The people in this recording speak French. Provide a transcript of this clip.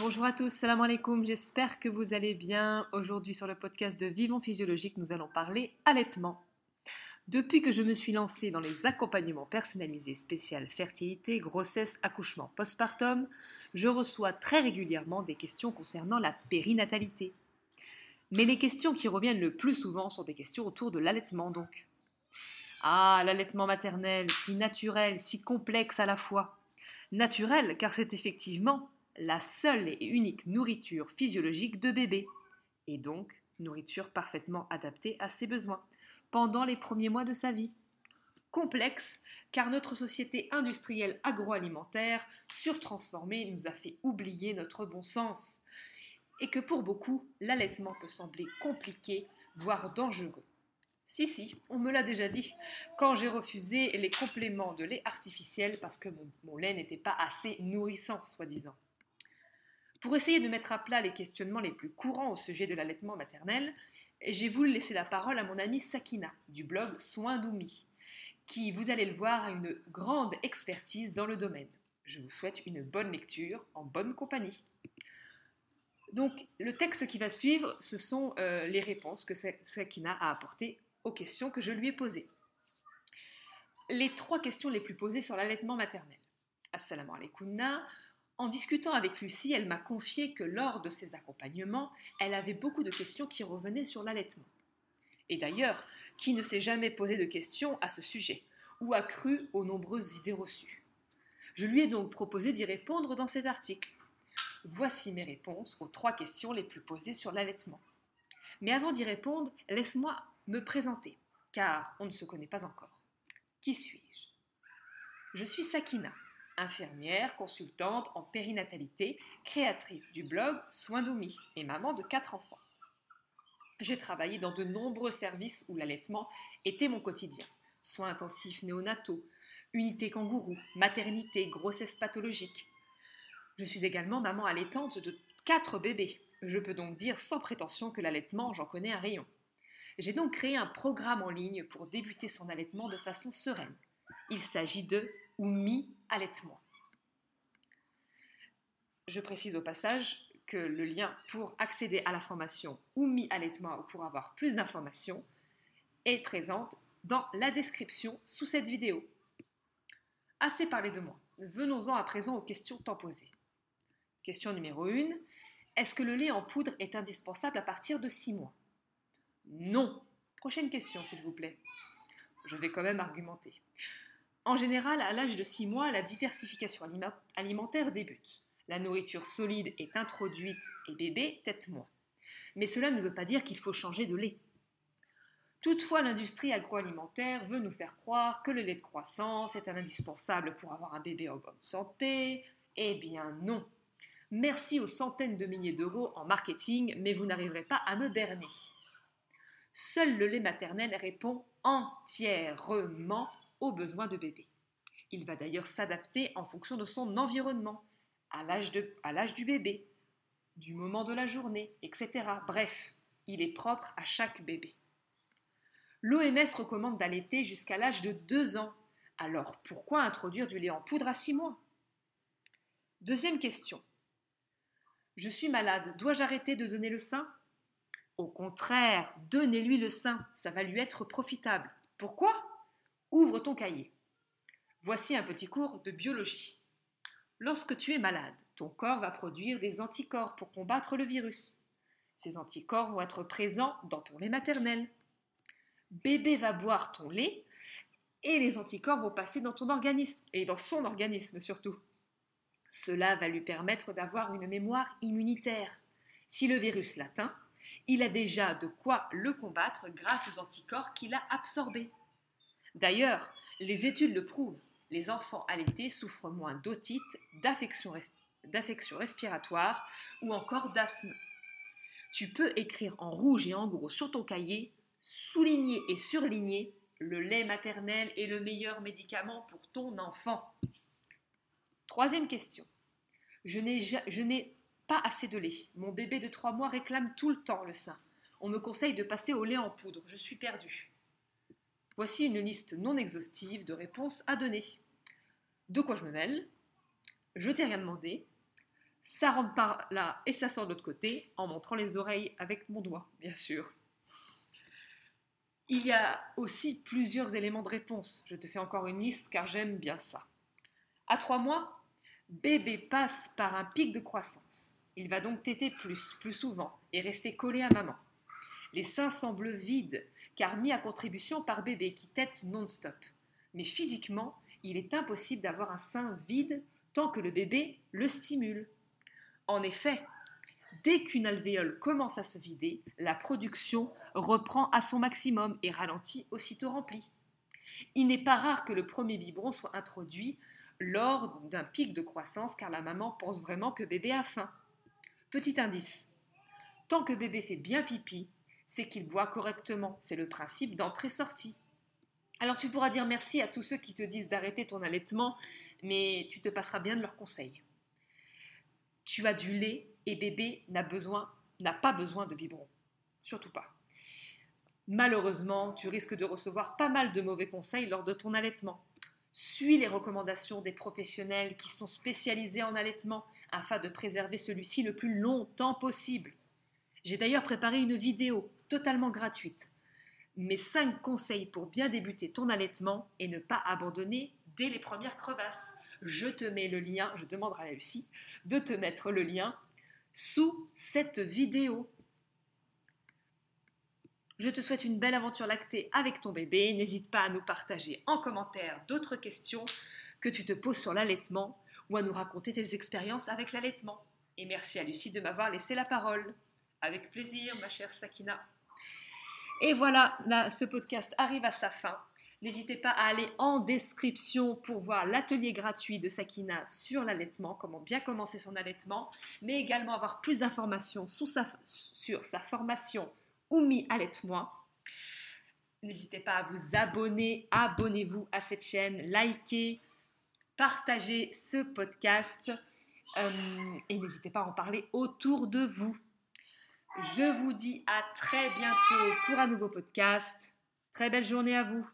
Bonjour à tous, salam alaikum, j'espère que vous allez bien. Aujourd'hui sur le podcast de Vivons Physiologique, nous allons parler allaitement. Depuis que je me suis lancée dans les accompagnements personnalisés spécial fertilité, grossesse, accouchement, postpartum, je reçois très régulièrement des questions concernant la périnatalité. Mais les questions qui reviennent le plus souvent sont des questions autour de l'allaitement donc. Ah, l'allaitement maternel, si naturel, si complexe à la fois. Naturel car c'est effectivement la seule et unique nourriture physiologique de bébé, et donc nourriture parfaitement adaptée à ses besoins, pendant les premiers mois de sa vie. Complexe, car notre société industrielle agroalimentaire surtransformée nous a fait oublier notre bon sens, et que pour beaucoup, l'allaitement peut sembler compliqué, voire dangereux. Si, si, on me l'a déjà dit, quand j'ai refusé les compléments de lait artificiel parce que mon, mon lait n'était pas assez nourrissant, soi-disant. Pour essayer de mettre à plat les questionnements les plus courants au sujet de l'allaitement maternel, j'ai voulu laisser la parole à mon amie Sakina du blog Soins d'Oumi, qui, vous allez le voir, a une grande expertise dans le domaine. Je vous souhaite une bonne lecture en bonne compagnie. Donc, le texte qui va suivre, ce sont euh, les réponses que Sakina a apportées aux questions que je lui ai posées. Les trois questions les plus posées sur l'allaitement maternel. Assalamu alaikum. En discutant avec Lucie, elle m'a confié que lors de ses accompagnements, elle avait beaucoup de questions qui revenaient sur l'allaitement. Et d'ailleurs, qui ne s'est jamais posé de questions à ce sujet, ou a cru aux nombreuses idées reçues Je lui ai donc proposé d'y répondre dans cet article. Voici mes réponses aux trois questions les plus posées sur l'allaitement. Mais avant d'y répondre, laisse-moi me présenter, car on ne se connaît pas encore. Qui suis-je? Je suis Sakina, infirmière, consultante en périnatalité, créatrice du blog Soins d'Oumi et maman de quatre enfants. J'ai travaillé dans de nombreux services où l'allaitement était mon quotidien. Soins intensifs néonataux, unité kangourou, maternité, grossesse pathologique. Je suis également maman allaitante de quatre bébés. Je peux donc dire sans prétention que l'allaitement, j'en connais un rayon. J'ai donc créé un programme en ligne pour débuter son allaitement de façon sereine. Il s'agit de Oumi allaitement. Je précise au passage que le lien pour accéder à la formation Oumi allaitement ou pour avoir plus d'informations est présente dans la description sous cette vidéo. Assez parlé de moi. Venons-en à présent aux questions tant posées. Question numéro 1. Est-ce que le lait en poudre est indispensable à partir de 6 mois? Non. Prochaine question, s'il vous plaît. Je vais quand même argumenter. En général, à l'âge de 6 mois, la diversification alimentaire débute. La nourriture solide est introduite et bébé tête moins. Mais cela ne veut pas dire qu'il faut changer de lait. Toutefois, l'industrie agroalimentaire veut nous faire croire que le lait de croissance est indispensable pour avoir un bébé en bonne santé. Eh bien non. Merci aux centaines de milliers d'euros en marketing, mais vous n'arriverez pas à me berner. Seul le lait maternel répond entièrement aux besoins de bébé. Il va d'ailleurs s'adapter en fonction de son environnement, à l'âge du bébé, du moment de la journée, etc. Bref, il est propre à chaque bébé. L'OMS recommande d'allaiter jusqu'à l'âge de 2 ans. Alors pourquoi introduire du lait en poudre à 6 mois? Deuxième question. Je suis malade, dois-je arrêter de donner le sein? Au contraire, donnez-lui le sein, ça va lui être profitable. Pourquoi? Ouvre ton cahier. Voici un petit cours de biologie. Lorsque tu es malade, ton corps va produire des anticorps pour combattre le virus. Ces anticorps vont être présents dans ton lait maternel. Bébé va boire ton lait et les anticorps vont passer dans ton organisme et dans son organisme surtout. Cela va lui permettre d'avoir une mémoire immunitaire. Si le virus l'atteint, il a déjà de quoi le combattre grâce aux anticorps qu'il a absorbés. D'ailleurs, les études le prouvent, les enfants allaités souffrent moins d'otite, d'affections respiratoires ou encore d'asthme. Tu peux écrire en rouge et en gros sur ton cahier, souligner et surligner le lait maternel est le meilleur médicament pour ton enfant. Troisième question. Je n'ai pas assez de lait. Mon bébé de trois mois réclame tout le temps le sein. On me conseille de passer au lait en poudre. Je suis perdue. Voici une liste non exhaustive de réponses à donner. De quoi je me mêle? Je t'ai rien demandé. Ça rentre par là et ça sort de l'autre côté en montrant les oreilles avec mon doigt, bien sûr. Il y a aussi plusieurs éléments de réponse. Je te fais encore une liste car j'aime bien ça. À trois mois, bébé passe par un pic de croissance. Il va donc téter plus, plus souvent et rester collé à maman. Les seins semblent vides car mis à contribution par bébé qui tète non-stop. Mais physiquement, il est impossible d'avoir un sein vide tant que le bébé le stimule. En effet, Dès qu'une alvéole commence à se vider, la production reprend à son maximum et ralentit aussitôt remplie. Il n'est pas rare que le premier biberon soit introduit lors d'un pic de croissance car la maman pense vraiment que bébé a faim. Petit indice. Tant que bébé fait bien pipi, c'est qu'il boit correctement. C'est le principe d'entrée-sortie. Alors tu pourras dire merci à tous ceux qui te disent d'arrêter ton allaitement, mais tu te passeras bien de leurs conseils. Tu as du lait et bébé n'a pas besoin de biberon. Surtout pas. Malheureusement, tu risques de recevoir pas mal de mauvais conseils lors de ton allaitement. Suis les recommandations des professionnels qui sont spécialisés en allaitement afin de préserver celui-ci le plus longtemps possible. J'ai d'ailleurs préparé une vidéo totalement gratuite. Mes 5 conseils pour bien débuter ton allaitement et ne pas abandonner dès les premières crevasses. Je te mets le lien, je demanderai à Lucie de te mettre le lien sous cette vidéo. Je te souhaite une belle aventure lactée avec ton bébé. N'hésite pas à nous partager en commentaire d'autres questions que tu te poses sur l'allaitement ou à nous raconter tes expériences avec l'allaitement. Et merci à Lucie de m'avoir laissé la parole. Avec plaisir, ma chère Sakina. Et voilà, là, ce podcast arrive à sa fin. N'hésitez pas à aller en description pour voir l'atelier gratuit de Sakina sur l'allaitement, comment bien commencer son allaitement, mais également avoir plus d'informations sur sa formation Oumi Allaite-moi. N'hésitez pas à vous abonner, abonnez-vous à cette chaîne, likez, partagez ce podcast euh, et n'hésitez pas à en parler autour de vous. Je vous dis à très bientôt pour un nouveau podcast. Très belle journée à vous.